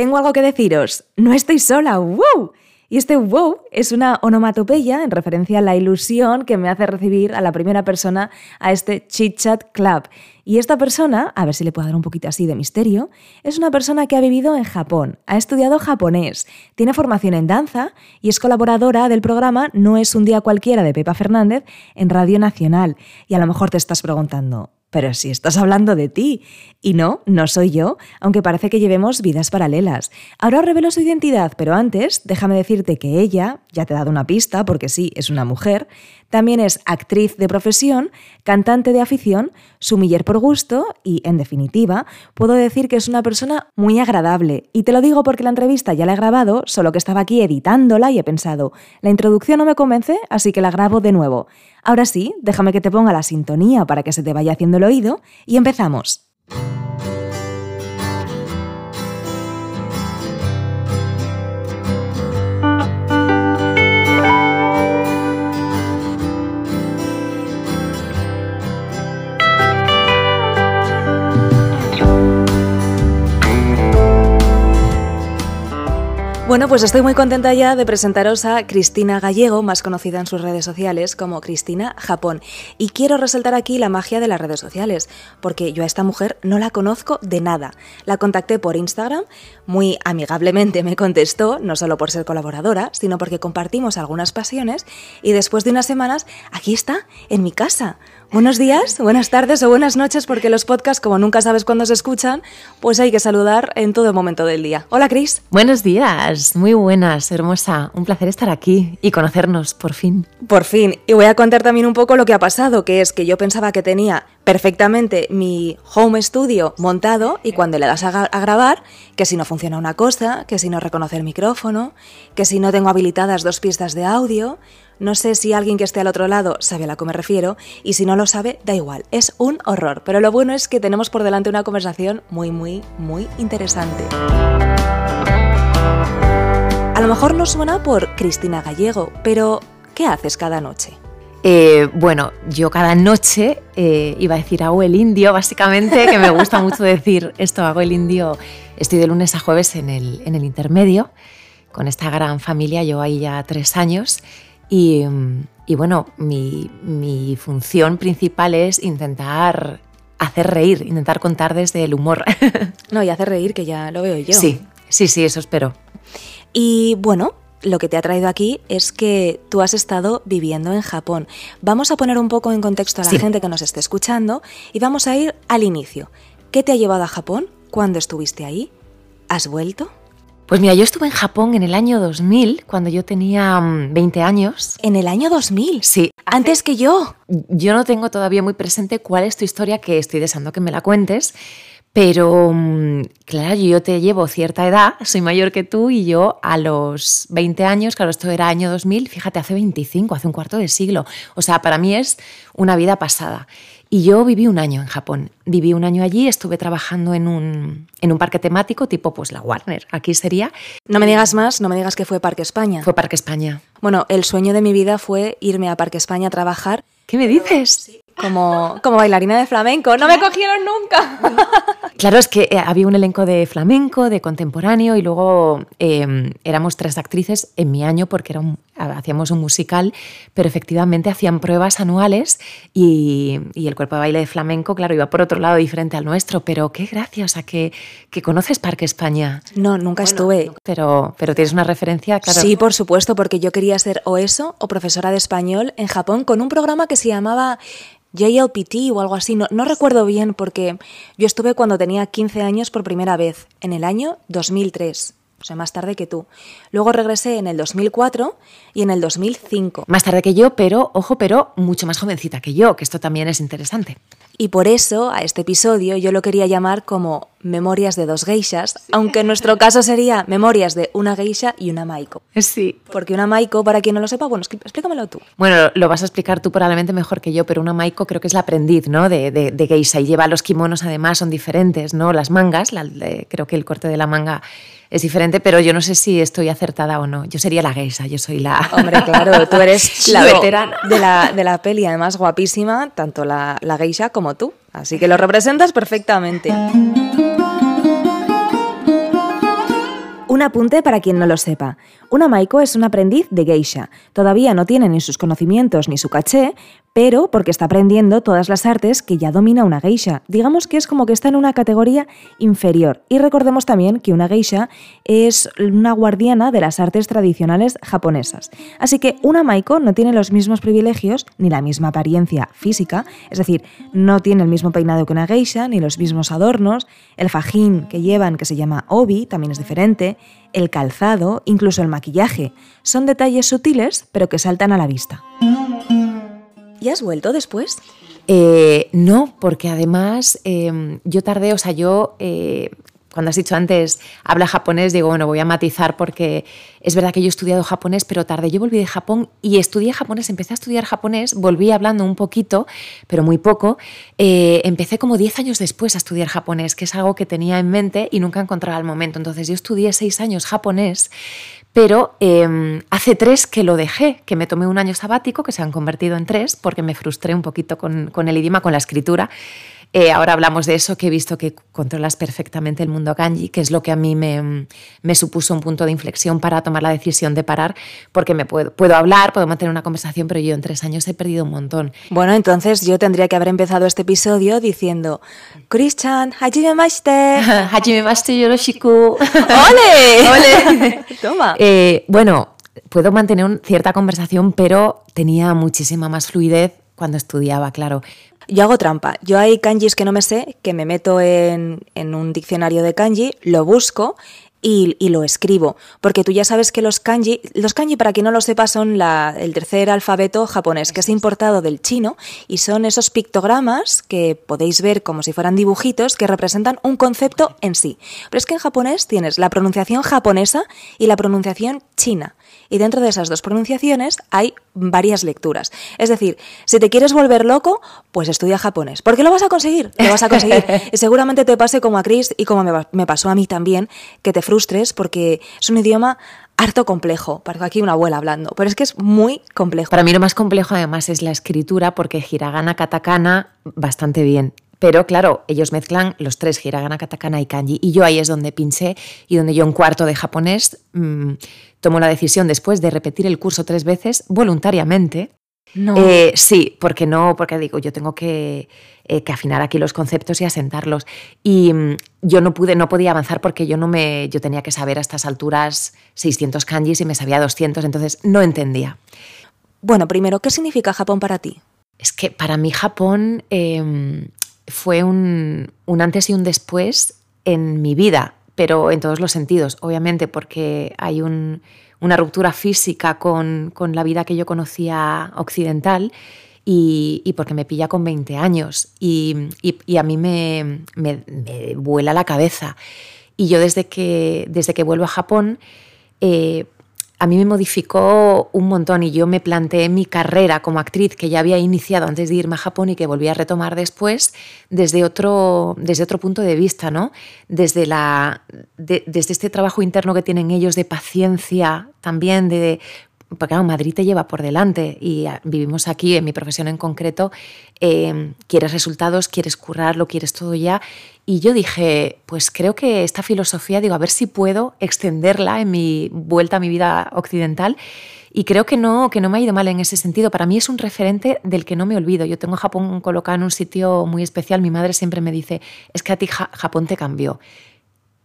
tengo algo que deciros. No estoy sola. ¡Wow! Y este wow es una onomatopeya en referencia a la ilusión que me hace recibir a la primera persona a este Chit Chat Club. Y esta persona, a ver si le puedo dar un poquito así de misterio, es una persona que ha vivido en Japón, ha estudiado japonés, tiene formación en danza y es colaboradora del programa No es un día cualquiera de Pepa Fernández en Radio Nacional. Y a lo mejor te estás preguntando, pero si estás hablando de ti. Y no, no soy yo, aunque parece que llevemos vidas paralelas. Ahora revelo su identidad, pero antes déjame decirte que ella, ya te he dado una pista porque sí, es una mujer, también es actriz de profesión, cantante de afición, sumiller por gusto y, en definitiva, puedo decir que es una persona muy agradable. Y te lo digo porque la entrevista ya la he grabado, solo que estaba aquí editándola y he pensado, la introducción no me convence, así que la grabo de nuevo. Ahora sí, déjame que te ponga la sintonía para que se te vaya haciendo el oído y empezamos. Bueno, pues estoy muy contenta ya de presentaros a Cristina Gallego, más conocida en sus redes sociales como Cristina Japón. Y quiero resaltar aquí la magia de las redes sociales, porque yo a esta mujer no la conozco de nada. La contacté por Instagram, muy amigablemente me contestó, no solo por ser colaboradora, sino porque compartimos algunas pasiones y después de unas semanas, aquí está, en mi casa. Buenos días, buenas tardes o buenas noches, porque los podcasts, como nunca sabes cuándo se escuchan, pues hay que saludar en todo momento del día. Hola, Cris. Buenos días, muy buenas, hermosa. Un placer estar aquí y conocernos, por fin. Por fin. Y voy a contar también un poco lo que ha pasado, que es que yo pensaba que tenía perfectamente mi home studio montado y cuando le das a, a grabar, que si no funciona una cosa, que si no reconoce el micrófono, que si no tengo habilitadas dos pistas de audio, no sé si alguien que esté al otro lado sabe a la que me refiero y si no lo sabe, da igual, es un horror. Pero lo bueno es que tenemos por delante una conversación muy, muy, muy interesante. A lo mejor no suena por Cristina Gallego, pero ¿qué haces cada noche? Eh, bueno, yo cada noche eh, iba a decir hago el indio, básicamente, que me gusta mucho decir esto, hago el indio. Estoy de lunes a jueves en el, en el intermedio, con esta gran familia, yo ahí ya tres años. Y, y bueno, mi, mi, función principal es intentar hacer reír, intentar contar desde el humor. No, y hacer reír, que ya lo veo yo. Sí, sí, sí, eso espero. Y bueno, lo que te ha traído aquí es que tú has estado viviendo en Japón. Vamos a poner un poco en contexto a la sí. gente que nos esté escuchando y vamos a ir al inicio. ¿Qué te ha llevado a Japón? ¿Cuándo estuviste ahí? ¿Has vuelto? Pues mira, yo estuve en Japón en el año 2000, cuando yo tenía 20 años. ¿En el año 2000? Sí. Antes que yo. Yo no tengo todavía muy presente cuál es tu historia, que estoy deseando que me la cuentes. Pero, claro, yo te llevo cierta edad, soy mayor que tú y yo a los 20 años, claro, esto era año 2000, fíjate, hace 25, hace un cuarto de siglo. O sea, para mí es una vida pasada. Y yo viví un año en Japón. Viví un año allí, estuve trabajando en un, en un parque temático tipo pues la Warner, aquí sería. No me digas más, no me digas que fue Parque España. Fue Parque España. Bueno, el sueño de mi vida fue irme a Parque España a trabajar. ¿Qué me dices? Sí. Como, como bailarina de flamenco. No me cogieron nunca. Claro, es que había un elenco de flamenco, de contemporáneo y luego eh, éramos tres actrices en mi año porque era un, hacíamos un musical, pero efectivamente hacían pruebas anuales y, y, el cuerpo de baile de flamenco, claro, iba por otro lado diferente al nuestro, pero qué gracias a que, que conoces Parque España. No, nunca bueno, estuve. Pero, pero tienes una referencia, claro. Sí, por supuesto, porque yo quería ser o eso o profesora de español en Japón con un programa que se llamaba JLPT o algo así, no, no, recuerdo bien porque yo estuve cuando tenía 15 años por primera vez, en el año 2003, o sea, más tarde que tú. Luego regresé en el 2004 y en el 2005. Más tarde que yo, pero, ojo, pero mucho más jovencita que yo, que esto también es interesante. Y por eso a este episodio yo lo quería llamar como Memorias de dos geishas, sí. aunque en nuestro caso sería Memorias de una geisha y una maiko. Sí. Porque una maiko, para quien no lo sepa, bueno, explícamelo tú. Bueno, lo vas a explicar tú probablemente mejor que yo, pero una maiko creo que es la aprendiz, ¿no? De, de, de geisha y lleva los kimonos además, son diferentes, ¿no? Las mangas, la, de, creo que el corte de la manga es diferente, pero yo no sé si estoy acertada o no. Yo sería la geisha, yo soy la... Hombre, claro, tú eres la veterana de la, de la peli, además guapísima, tanto la, la geisha como tú. Así que lo representas perfectamente. Un apunte para quien no lo sepa. Una Maiko es un aprendiz de geisha. Todavía no tiene ni sus conocimientos ni su caché, pero porque está aprendiendo todas las artes que ya domina una geisha. Digamos que es como que está en una categoría inferior. Y recordemos también que una geisha es una guardiana de las artes tradicionales japonesas. Así que una Maiko no tiene los mismos privilegios ni la misma apariencia física, es decir, no tiene el mismo peinado que una geisha, ni los mismos adornos, el fajín que llevan, que se llama obi, también es diferente, el calzado, incluso el maquillaje. Son detalles sutiles, pero que saltan a la vista. ¿Y has vuelto después? Eh, no, porque además em, yo tardé, o sea, yo eh, cuando has dicho antes, habla japonés, digo, bueno, voy a matizar porque es verdad que yo he estudiado japonés, pero tarde. Yo volví de Japón y estudié japonés, empecé a estudiar japonés, volví hablando un poquito, pero muy poco. Eh, empecé como 10 años después a estudiar japonés, que es algo que tenía en mente y nunca encontraba el momento. Entonces yo estudié 6 años japonés, pero em, hace tres que lo dejé, que me tomé un año sabático, que se han convertido en tres, porque me frustré un poquito con, con el idioma, con la escritura. Eh, ahora hablamos de eso, que he visto que controlas perfectamente el mundo kanji, que es lo que a mí me, supuso un punto de inflexión para tomar la decisión de parar, porque me puedo, puedo hablar, puedo mantener una conversación, pero yo en tres años he perdido un montón. Bueno, entonces yo tendría que haber empezado este episodio diciendo, Christian, hajime mashite. hajime mashite yoroshiku. ¡Ole! ¡Ole! Toma. Eh, bueno, puedo mantener cierta conversación, pero tenía muchísima más fluidez cuando estudiaba, claro. Yo hago trampa. Yo hay kanjis que no me sé, que me meto en, en un diccionario de kanji, lo busco y, y, lo escribo. Porque tú ya sabes que los kanji, los kanji para quien no lo sepa son la, el tercer alfabeto japonés, que es importado del chino y son esos pictogramas que podéis ver como si fueran dibujitos que representan un concepto en sí. Pero es que en japonés tienes la pronunciación japonesa y la pronunciación china y dentro de esas dos pronunciaciones hay varias lecturas. Es decir, si te quieres volver loco, pues estudia japonés. ¿Por qué lo vas a conseguir? Lo vas a conseguir. y seguramente te pase como a Chris y como me pasó a mí también, que te frustres porque es un idioma harto complejo. Parece aquí una abuela hablando, pero es que es muy complejo. Para mí lo más complejo además es la escritura porque hiragana, katakana bastante bien. Pero claro, ellos mezclan los tres, hiragana, katakana y kanji. Y yo ahí es donde pinché y donde yo un cuarto de japonés mmm, tomo la decisión después de repetir el curso tres veces voluntariamente. No. Eh, sí, porque no, porque digo, yo tengo que, eh, que, afinar aquí los conceptos y asentarlos. Y mmm, yo no pude, no podía avanzar porque yo no me, yo tenía que saber a estas alturas 600 kanjis y me sabía 200, entonces no entendía. Bueno, primero, ¿qué significa Japón para ti? Es que para mí Japón eh, fue un, un, antes y un después en mi vida, pero en todos los sentidos, obviamente, porque hay un, una ruptura física con, con, la vida que yo conocía occidental y, y porque me pilla con 20 años y, y, a mí me, me, me, vuela la cabeza. Y yo desde que, desde que vuelvo a Japón, eh, a mí me modificó un montón y yo me planteé mi carrera como actriz que ya había iniciado antes de irme a Japón y que volví a retomar después desde otro, desde otro punto de vista, ¿no? Desde, la, de, desde este trabajo interno que tienen ellos de paciencia también, de porque claro, Madrid te lleva por delante y vivimos aquí, en mi profesión en concreto, eh, quieres resultados, quieres currarlo, quieres todo ya. Y yo dije, pues creo que esta filosofía, digo, a ver si puedo extenderla en mi vuelta a mi vida occidental. Y creo que no, que no me ha ido mal en ese sentido. Para mí es un referente del que no me olvido. Yo tengo Japón colocado en un sitio muy especial. Mi madre siempre me dice, es que a ti Japón te cambió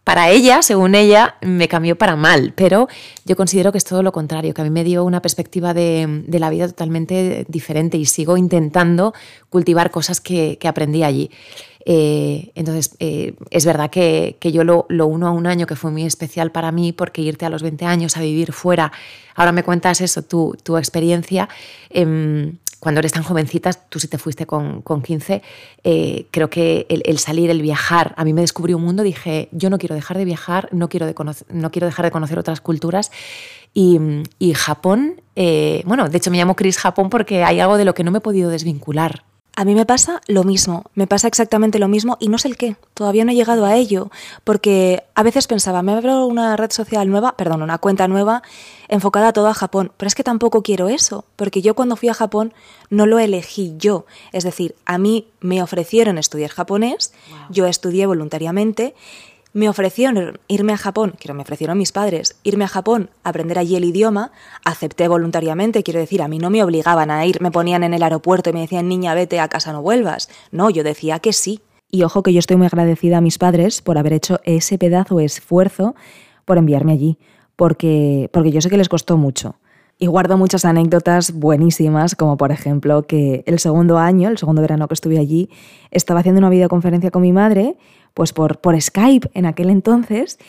para ella, según ella, me cambió para mal, pero yo considero que es todo lo contrario, que a mí me dio una perspectiva de, la vida totalmente diferente y sigo intentando cultivar cosas que, aprendí allí. Eh, entonces, eh, es verdad que, yo lo, uno a un año que fue muy especial para mí, porque irte a los 20 años a vivir fuera, ahora me cuentas eso, tu, tu experiencia. Eh, cuando eres tan jovencita, tú si te fuiste con, con 15, eh, creo que el, el, salir, el viajar, a mí me descubrió un mundo, dije, yo no quiero dejar de viajar, no quiero, de conocer, no quiero dejar de conocer otras culturas. Y, y Japón, eh, bueno, de hecho me llamo Chris Japón porque hay algo de lo que no me he podido desvincular. A mí me pasa lo mismo, me pasa exactamente lo mismo y no sé el qué, todavía no he llegado a ello, porque a veces pensaba, me abro una red social nueva, perdón, una cuenta nueva enfocada todo a Japón, pero es que tampoco quiero eso, porque yo cuando fui a Japón no lo elegí yo, es decir, a mí me ofrecieron estudiar japonés, wow. yo estudié voluntariamente, me ofrecieron irme a Japón, quiero, me ofrecieron mis padres, irme a Japón aprender allí el idioma, acepté voluntariamente, quiero decir, a mí no me obligaban a ir, me ponían en el aeropuerto y me decían, niña, vete a casa, no vuelvas. No, yo decía que sí. Y ojo que yo estoy muy agradecida a mis padres por haber hecho ese pedazo de esfuerzo por enviarme allí, porque, porque yo sé que les costó mucho. Y guardo muchas anécdotas buenísimas, como por ejemplo que el segundo año, el segundo verano que estuve allí, estaba haciendo una videoconferencia con mi madre, pues por, por Skype en aquel entonces,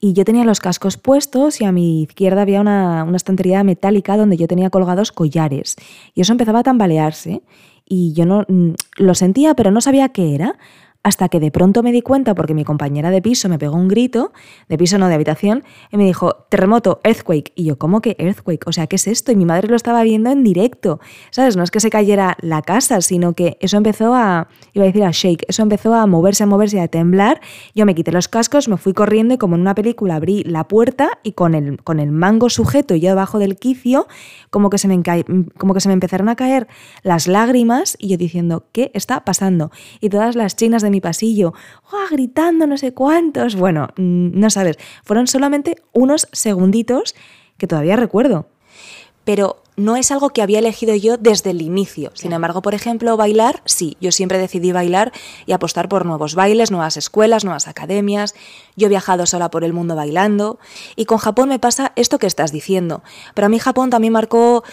y yo tenía los cascos puestos y a mi izquierda había una, una estantería metálica donde yo tenía colgados collares. Y eso empezaba a tambalearse y yo no mm, lo sentía, pero no sabía qué era hasta que de pronto me di cuenta porque mi compañera de piso me pegó un grito, de piso no de habitación, y me dijo, terremoto, earthquake. Y yo, ¿cómo que earthquake? O sea, ¿qué es esto? Y mi madre lo estaba viendo en directo. ¿Sabes? No es que se cayera la casa, sino que eso empezó a, iba a decir a shake, eso empezó a moverse, a moverse, a temblar. Yo me quité los cascos, me fui corriendo y como en una película abrí la puerta y con el, con el mango sujeto y yo debajo del quicio, como que, se me como que se me empezaron a caer las lágrimas y yo diciendo, ¿qué está pasando? Y todas las chinas de mi pasillo, gritando no sé cuántos. Bueno, mm, no sabes, fueron solamente unos segunditos que todavía recuerdo. Pero no es algo que había elegido yo desde el inicio. Sin embargo, por ejemplo, bailar, sí, yo siempre decidí bailar y apostar por nuevos bailes, nuevas escuelas, nuevas academias. Yo he viajado sola por el mundo bailando y con Japón me pasa esto que estás diciendo. Pero a mí Japón también marcó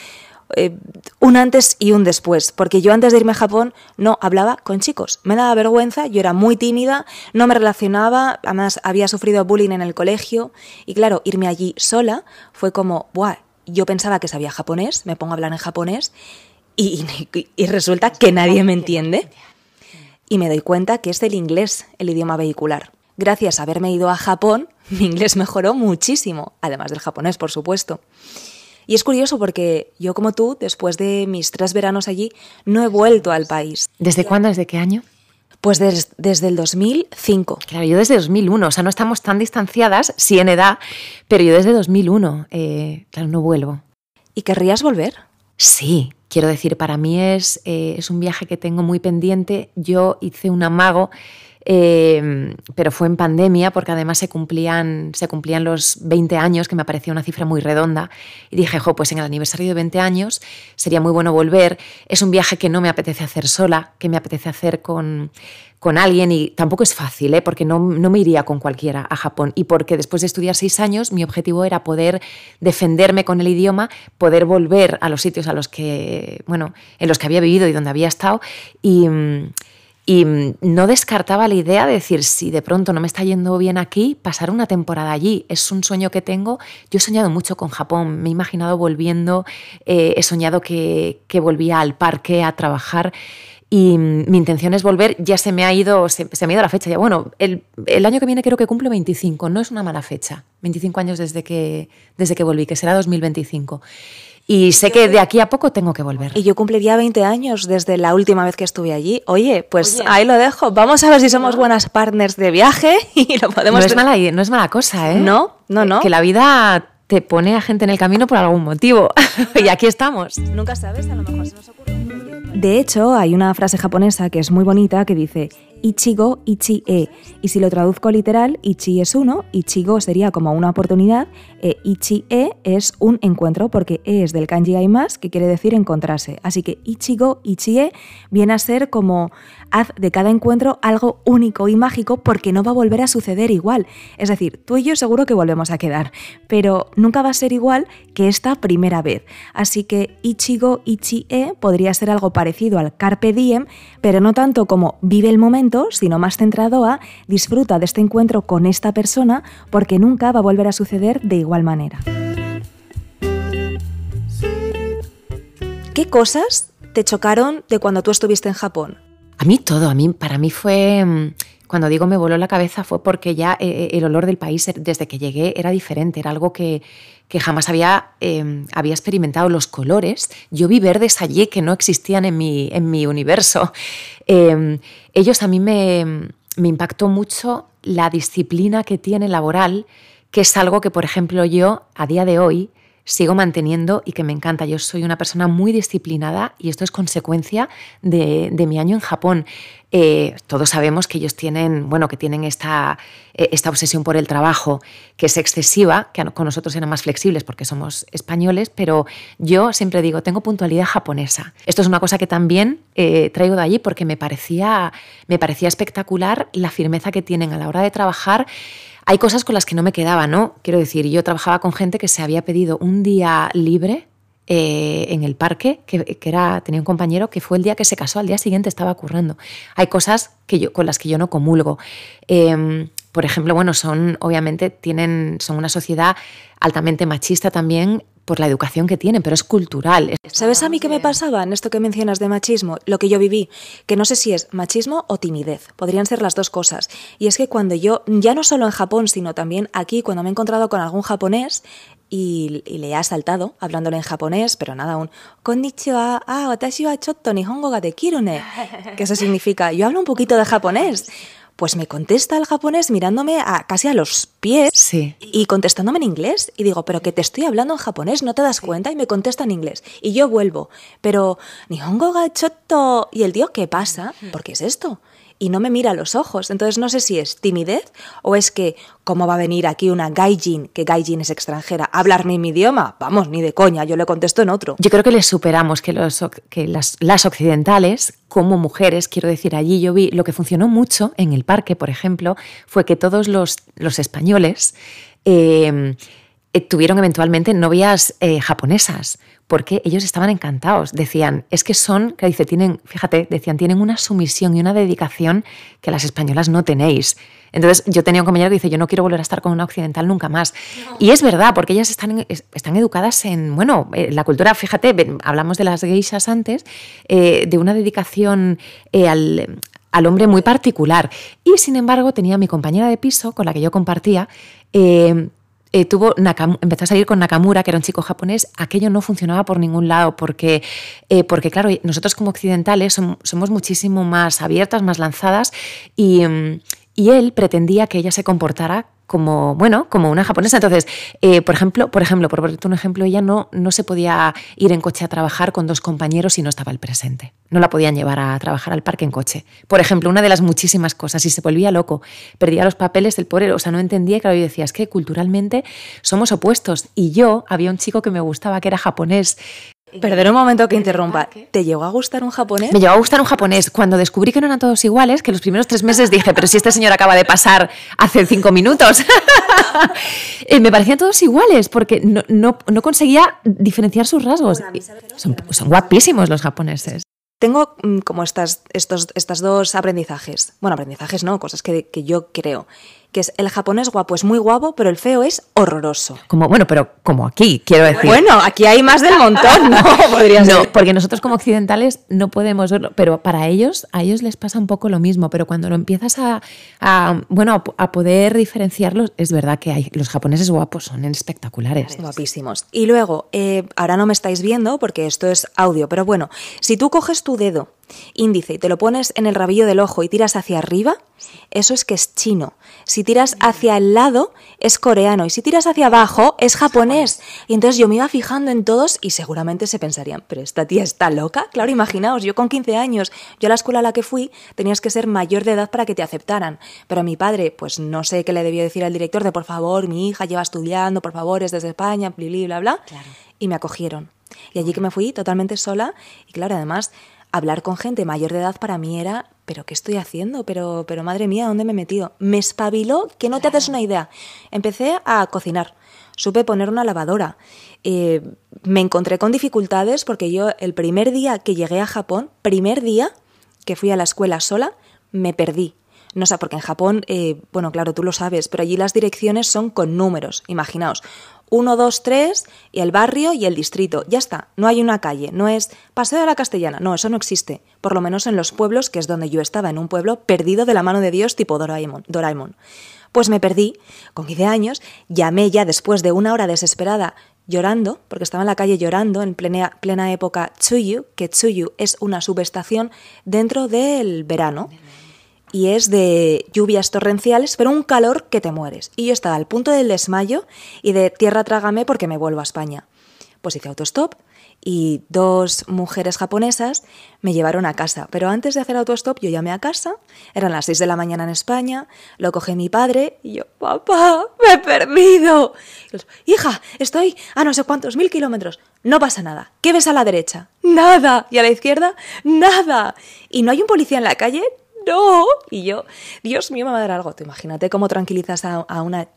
eh, un antes y un después, porque yo antes de irme a Japón no hablaba con chicos, me daba vergüenza, yo era muy tímida, no me relacionaba, además había sufrido bullying en el colegio y claro, irme allí sola fue como, Buah, yo pensaba que sabía japonés, me pongo a hablar en japonés y, y resulta que nadie me entiende y me doy cuenta que es el inglés el idioma vehicular. Gracias a haberme ido a Japón, mi inglés mejoró muchísimo, además del japonés, por supuesto. Y es curioso porque yo como tú, después de mis tres veranos allí, no he vuelto al país. ¿Desde cuándo? ¿Desde qué año? Pues desde el 2005. Claro, yo desde 2001, o sea, no estamos tan distanciadas, sí en edad, pero yo desde 2001, eh, claro, no vuelvo. ¿Y querrías volver? Sí, quiero decir, para mí es, eh, es un viaje que tengo muy pendiente. Yo hice un amago Em, pero fue en pandemia porque además se cumplían, se cumplían los 20 años, que me parecía una cifra muy redonda, y dije, jo, pues en el aniversario de 20 años sería muy bueno volver. Es un viaje que no me apetece hacer sola, que me apetece hacer con, con alguien y tampoco es fácil, ¿eh? porque no, no, me iría con cualquiera a Japón y porque después de estudiar seis años mi objetivo era poder defenderme con el idioma, poder volver a los sitios a los que, bueno, en los que había vivido y donde había estado y y mm, no descartaba la idea de decir, si de pronto no me está yendo bien aquí, pasar una temporada allí. Es un sueño que tengo. Yo he soñado mucho con Japón, me he imaginado volviendo, eh, he soñado que, que volvía al parque a trabajar y mm, mi intención es volver, ya se me ha ido, se, me ha ido la fecha. Ya, bueno, el, el, año que viene creo que cumple 25, no es una mala fecha. 25 años desde que, desde que volví, que será 2025. Y sé que de aquí a poco tengo que volver. Y yo cumpliría 20 años desde la última vez que estuve allí. Oye, pues ahí lo dejo. Vamos a ver si somos buenas partners de viaje y lo podemos... No es mala, no es mala cosa, ¿eh? No, no, no. Que la vida te pone a gente en el camino por algún motivo. y aquí estamos. Nunca sabes, a lo mejor se nos ocurre. De hecho, hay una frase japonesa que es muy bonita que dice Ichigo Ichi-e. Y si lo traduzco literal, Ichi es uno, Ichigo sería como una oportunidad, e Ichi-e es un encuentro, porque e es del kanji más, que quiere decir encontrarse. Así que Ichigo Ichi-e viene a ser como haz de cada encuentro algo único y mágico porque no va a volver a suceder igual. Es decir, tú y yo seguro que volvemos a quedar, pero nunca va a ser igual que esta primera vez. Así que Ichigo Ichi-e podría ser algo parecido al Carpe Diem, pero no tanto como vive el momento, sino más centrado a disfruta de este encuentro con esta persona porque nunca va a volver a suceder de igual manera. ¿Qué cosas te chocaron de cuando tú estuviste en Japón? A mí todo, a mí, para mí fue, mm, cuando digo me voló la cabeza fue porque ya eh, eh, el olor del país er, desde que llegué era diferente, era algo que, que jamás había, em, había experimentado. Los colores, yo vi verdes allí que no existían en mi, en mi universo. Em, ellos a mí me, me impactó mucho la disciplina que tiene laboral, que es algo que, por ejemplo, yo a día de hoy sigo manteniendo y que me encanta. Yo soy una persona muy disciplinada y esto es consecuencia de, mi año en Japón. Eh, todos sabemos que ellos tienen, bueno, que tienen esta, eh, obsesión por el trabajo, que es excesiva, que con nosotros eran más flexibles porque somos españoles, pero yo siempre digo, tengo puntualidad japonesa. Esto es una cosa que también eh, traigo de allí porque me parecía espectacular la firmeza que tienen a la hora de trabajar hay cosas con las que no me quedaba, ¿no? Quiero decir, yo trabajaba con gente que se había pedido un día libre eh, en el parque, que, era, tenía un compañero que fue el día que se casó, al día siguiente estaba currando. Hay cosas que yo, con las que yo no comulgo. Em, por ejemplo, bueno, son, obviamente, tienen, son una sociedad altamente machista también por la educación que tienen, pero es cultural. ¿Sabes a mí qué me pasaba en esto que mencionas de machismo? Lo que yo viví, que no sé si es machismo o timidez, podrían ser las dos cosas. Y es que cuando yo, ya no solo en Japón, sino también aquí, cuando me he encontrado con algún japonés, y, le he asaltado hablándole en japonés, pero nada, un konnichiwa, ah, watashi wa chotto nihongo ga dekiru ne. Que eso significa, yo hablo un poquito de japonés. Pues me contesta el japonés mirándome a, casi a los pies y contestándome en inglés. Y digo, pero que te estoy hablando en japonés, ¿no te das cuenta? Y me contesta en inglés. Y yo vuelvo, pero Nihongo ga chotto. Y el tío, ¿qué pasa? ¿Por qué es esto? Y no me mira los ojos. Entonces no sé si es timidez o es que, ¿cómo va a venir aquí una gaijin, que gaijin es extranjera, a hablarme mi idioma? Vamos, ni de coña, yo le contesto en otro. Yo creo que les superamos, que, los, que las, las occidentales, como mujeres, quiero decir, allí yo vi, lo que funcionó mucho en el parque, por ejemplo, fue que todos los, los españoles... Eh, eh, tuvieron eventualmente novias eh, japonesas, porque ellos estaban encantados. Decían, es que son, que dice, tienen, fíjate, decían, tienen una sumisión y una dedicación que las españolas no tenéis. Entonces yo tenía un compañero que dice, yo no quiero volver a estar con una occidental nunca más. Y es verdad, porque ellas están, están educadas en, bueno, eh, la cultura, fíjate, hablamos de las geishas antes, de una dedicación al, al hombre muy particular. Y sin embargo tenía mi compañera de piso con la que yo compartía, eh, tuvo empezó a salir con Nakamura, que era un chico japonés, aquello no funcionaba por ningún lado, porque, eh, porque claro, nosotros como occidentales somos, muchísimo más abiertas, más lanzadas, y, mm, y él pretendía que ella se comportara como, bueno, como una japonesa. Entonces, eh, por ejemplo, por ejemplo, por ponerte un ejemplo, ella no, no se podía ir en coche a trabajar con dos compañeros si no estaba el presente. No la podían llevar a trabajar al parque en coche. Por ejemplo, una de las muchísimas cosas, y se volvía loco, perdía los papeles del pobre, o sea, no entendía, claro, yo decía, es que culturalmente somos opuestos. Y yo, había un chico que me gustaba, que era japonés, Perder un momento que interrumpa. ¿Te llegó a gustar un japonés? Me llegó a gustar un japonés. Cuando descubrí que no eran todos iguales, que los primeros tres meses dije, pero si este señor acaba de pasar hace cinco minutos. Eh, me parecían todos iguales porque no, conseguía diferenciar sus rasgos. Son, guapísimos los japoneses. Tengo mm, como estas, estos estas dos aprendizajes. Bueno, aprendizajes no, cosas que, que yo creo que es el japonés guapo es muy guapo, pero el feo es horroroso. Como, bueno, pero como aquí, quiero decir. Bueno, aquí hay más del montón, ¿no? Podría ser. No, porque nosotros como occidentales no podemos verlo, pero para ellos, a ellos les pasa un poco lo mismo, pero cuando lo empiezas a, bueno, a poder diferenciarlos, es verdad que hay, los japoneses guapos son espectaculares. Guapísimos. Y luego, eh, ahora no me estáis viendo porque esto es audio, pero bueno, si tú coges tu dedo índice y te lo pones en el rabillo del ojo y tiras hacia arriba, eso es que es chino. Si tiras hacia el lado, es coreano. Y si tiras hacia abajo, es japonés. Y entonces yo me iba fijando en todos y seguramente se pensarían, pero esta tía está loca. Claro, imaginaos, yo con 15 años, yo a la escuela a la que fui, tenías que ser mayor de edad para que te aceptaran. Pero mi padre, pues no sé qué le debió decir al director de, por favor, mi hija lleva estudiando, por favor, es desde España, bla, bla, bla. Y me acogieron. Y allí que me fui totalmente sola. Y claro, además hablar con gente mayor de edad para mí era, pero ¿qué estoy haciendo? Pero, pero madre mía, ¿dónde me he metido? Me espabiló que no te haces una idea. Empecé a cocinar, supe poner una lavadora. Eh, me encontré con dificultades porque yo el primer día que llegué a Japón, primer día que fui a la escuela sola, me perdí. No sé, porque en Japón, eh, bueno, claro, tú lo sabes, pero allí las direcciones son con números. Imaginaos, 1, 2, 3 y el barrio y el distrito. Ya está, no hay una calle, no es Paseo de la Castellana, no, eso no existe. Por lo menos en los pueblos, que es donde yo estaba, en un pueblo perdido de la mano de Dios tipo Doraemon. Doraemon. Pues me perdí, con 15 años, llamé ya después de una hora desesperada llorando, porque estaba en la calle llorando en plena, plena época Tsuyu, que Tsuyu es una subestación dentro del verano y es de lluvias torrenciales, pero un calor que te mueres. Y yo estaba al punto del desmayo y de tierra trágame porque me vuelvo a España. Pues hice autostop y dos mujeres japonesas me llevaron a casa. Pero antes de hacer autostop yo llamé a casa, eran las 6 de la mañana en España, lo coge mi padre y yo, papá, me he perdido. Hija, estoy a no sé cuántos mil kilómetros. No pasa nada. ¿Qué ves a la derecha? Nada. ¿Y a la izquierda? Nada. ¿Y no hay un policía en la calle? No. Y yo, Dios mío, me va a dar algo. Tú imagínate cómo tranquilizas a, a una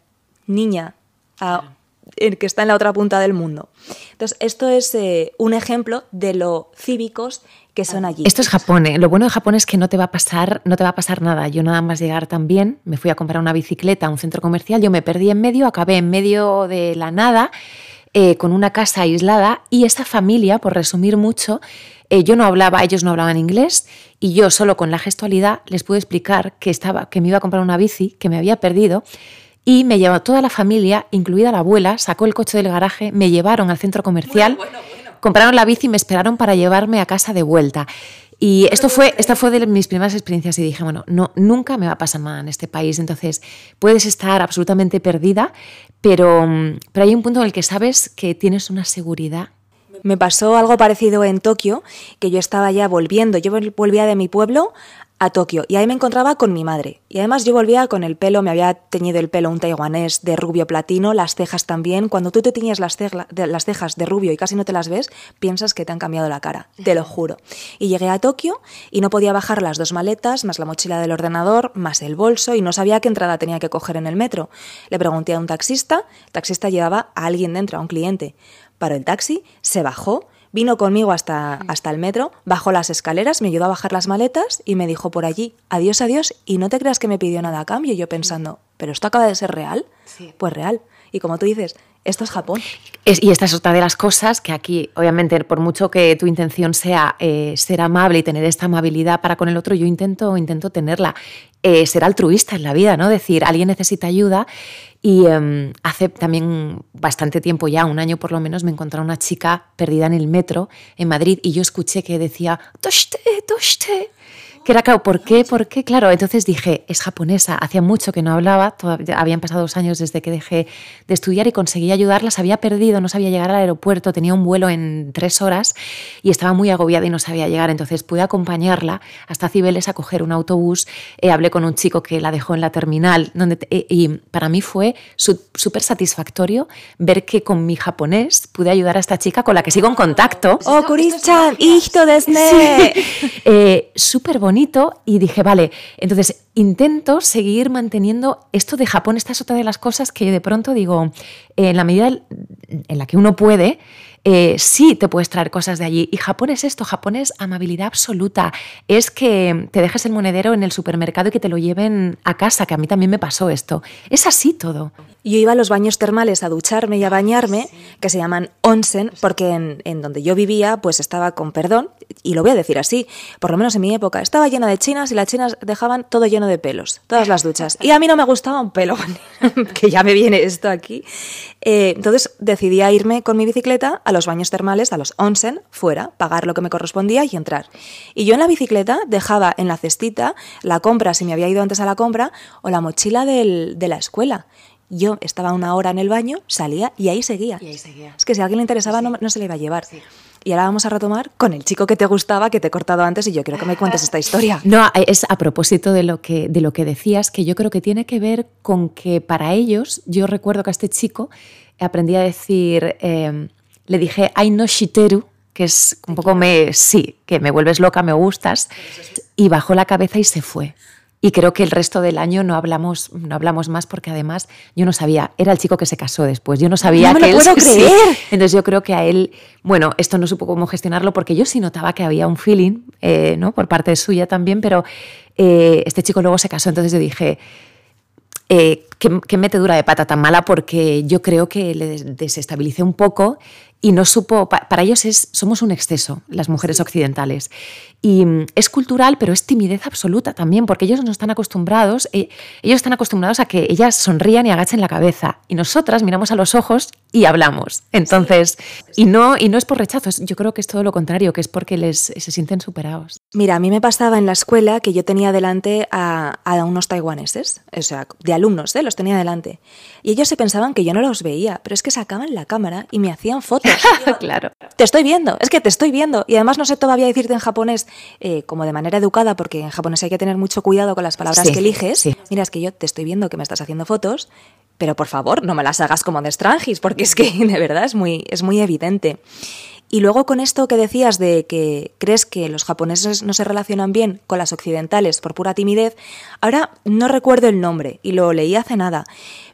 niña, a el que está en la otra punta del mundo. Entonces, esto es eh, un ejemplo de lo cívicos que son allí. Esto es Japón. ¿eh? Lo bueno de Japón es que no te va a pasar, no te va a pasar nada. Yo nada más llegar también, me fui a comprar una bicicleta a un centro comercial, yo me perdí en medio, acabé en medio de la nada, eh, con una casa aislada y esta familia, por resumir mucho, yo no hablaba, ellos no hablaban inglés y yo solo con la gestualidad les pude explicar que estaba, que me iba a comprar una bici, que me había perdido y me llevó toda la familia, incluida la abuela, sacó el coche del garaje, me llevaron al centro comercial, compraron la bici y me esperaron para llevarme a casa de vuelta. Y esto fue, esta fue de mis primeras experiencias y dije, bueno, no, nunca me va a pasar nada en este país. Entonces, puedes estar absolutamente perdida, pero, pero hay un punto en el que sabes que tienes una seguridad me pasó algo parecido en Tokio, que yo estaba ya volviendo, yo volvía de mi pueblo a Tokio y ahí me encontraba con mi madre. Y además yo volvía con el pelo, me había teñido el pelo un taiwanés de rubio platino, las cejas también. Cuando tú te tiñes las, las cejas de rubio y casi no te las ves, piensas que te han cambiado la cara, te lo juro. Y llegué a Tokio y no podía bajar las dos maletas, más la mochila del ordenador, más el bolso y no sabía qué entrada tenía que coger en el metro. Le pregunté a un taxista, el taxista llevaba a alguien dentro, a un cliente. Paró el taxi, se bajó, Vino conmigo hasta, hasta el metro, bajó las escaleras, me ayudó a bajar las maletas y me dijo por allí, adiós, adiós, y no te creas que me pidió nada a cambio. Yo pensando, ¿pero esto acaba de ser real? Pues real. Y como tú dices, esto es Japón. y esta es otra de las cosas que aquí, obviamente, por mucho que tu intención sea eh, ser amable y tener esta amabilidad para con el otro, yo intento, intento tenerla. Eh, ser altruista en la vida, ¿no? Decir, alguien necesita ayuda y em, hace también bastante tiempo ya, un año por lo menos, me encontré una chica perdida en el metro en Madrid y yo escuché que decía, toshte, toshte que era claro, ¿por qué? ¿Por qué? Claro, entonces dije, es japonesa, hacía mucho que no hablaba, todavía, habían pasado dos años desde que dejé de estudiar y conseguí ayudarla, se había perdido, no sabía llegar al aeropuerto, tenía un vuelo en tres horas y estaba muy agobiada y no sabía llegar, entonces pude acompañarla hasta Cibeles a coger un autobús, eh, hablé con un chico que la dejó en la terminal, donde, eh, y para mí fue súper satisfactorio ver que con mi japonés pude ayudar a esta chica con la que sigo en contacto. ¡Oh, Kuris-chan! ¡Hito desne! Eh, súper y dije, vale, entonces intento seguir manteniendo esto de Japón. Esta es otra de las cosas que de pronto digo, en la medida en la que uno puede, eh, sí te puedes traer cosas de allí. Y Japón es esto, Japón es amabilidad absoluta. Es que te dejes el monedero en el supermercado y que te lo lleven a casa, que a mí también me pasó esto. Es así todo. Yo iba a los baños termales a ducharme y a bañarme, que se llaman onsen, porque en, en, donde yo vivía pues estaba con perdón, y lo voy a decir así, por lo menos en mi época, estaba llena de chinas y las chinas dejaban todo lleno de pelos, todas las duchas. Y a mí no me gustaba un pelo, que ya me viene esto aquí. Eh, entonces decidí irme con mi bicicleta a los baños termales, a los onsen, fuera, pagar lo que me correspondía y entrar. Y yo en la bicicleta dejaba en la cestita la compra, si me había ido antes a la compra, o la mochila del, de la escuela. Yo estaba una hora en el baño, salía y ahí seguía. Es que si a alguien le interesaba no, no, se le iba a llevar. Y ahora vamos a retomar con el chico que te gustaba, que te he cortado antes y yo quiero que me cuentes esta historia. No, es a propósito de lo que, de lo que decías, que yo creo que tiene que ver con que para ellos, yo recuerdo que a este chico aprendí a decir, eh, le dije, ay no shiteru, que es un poco me, sí, que me vuelves loca, me gustas, y bajó la cabeza y se fue. Y creo que el resto del año no hablamos, no hablamos más porque además yo no sabía, era el chico que se casó después, yo no sabía no me que lo puedo creer. Entonces yo creo que a él, bueno, esto no supo cómo gestionarlo porque yo sí notaba que había un feeling, eh, ¿no? Por parte suya también, pero eh, este chico luego se casó, entonces yo dije, eh, ¿qué, ¿qué, metedura de pata tan mala porque yo creo que le desestabilicé un poco y no supo, para ellos es, somos un exceso, las mujeres occidentales. Y mm, es cultural, pero es timidez absoluta también, porque ellos no están acostumbrados, eh, ellos están acostumbrados a que ellas sonrían y agachen la cabeza, y nosotras miramos a los ojos y hablamos. Entonces, y no, y no es por rechazo, yo creo que es todo lo contrario, que es porque les, se sienten superados. Mira, a mí me pasaba en la escuela que yo tenía delante a, a unos taiwaneses, o sea, de alumnos, ¿eh? los tenía delante, y ellos se pensaban que yo no los veía, pero es que sacaban la cámara y me hacían fotos claro. Te estoy viendo, es que te estoy viendo. Y además no sé todavía decirte en japonés eh, como de manera educada, porque en japonés hay que tener mucho cuidado con las palabras Sí, que eliges. sí. Mira, es que yo te estoy viendo que me estás haciendo fotos, pero por favor, no me las hagas como de Strangis, porque es que de verdad es muy, es muy evidente. Y luego con esto que decías de que crees que los japoneses no se relacionan bien con las occidentales por pura timidez, ahora no recuerdo el nombre y lo leí hace nada,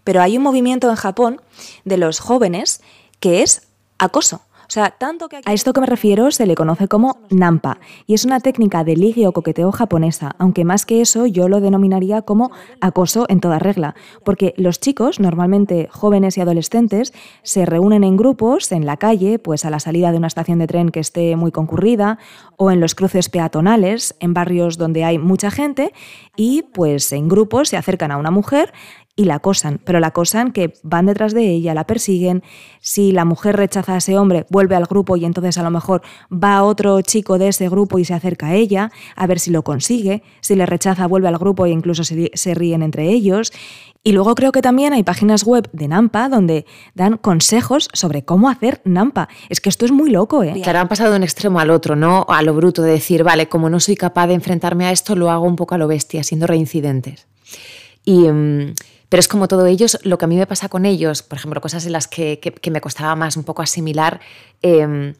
pero hay un movimiento en Japón de los jóvenes que es acoso. Sea, tanto que A esto que me refiero se le conoce como nampa y es una técnica de ligue o coqueteo japonesa, aunque más que eso yo lo denominaría como acoso en toda regla, porque los chicos, normalmente jóvenes y adolescentes, se reúnen en grupos en la calle, pues a la salida de una estación de tren que esté muy concurrida o en los cruces peatonales, en barrios donde hay mucha gente y pues en grupos se acercan a una mujer y la acosan, pero la acosan que van detrás de ella, la persiguen. Si la mujer rechaza a ese hombre, vuelve al grupo y entonces a lo mejor va otro chico de ese grupo y se acerca a ella a ver si lo consigue. Si le rechaza, vuelve al grupo e incluso se, ríen entre ellos. Y luego creo que también hay páginas web de Nampa donde dan consejos sobre cómo hacer Nampa. Es que esto es muy loco, ¿eh? Claro, han pasado de un extremo al otro, ¿no? A lo bruto, de decir, vale, como no soy capaz de enfrentarme a esto, lo hago un poco a lo bestia, siendo reincidentes. Y, mm, pero es como todo ellos, lo que a mí me pasa con ellos, por ejemplo, cosas en las que, que- me costaba más un poco asimilar, eh,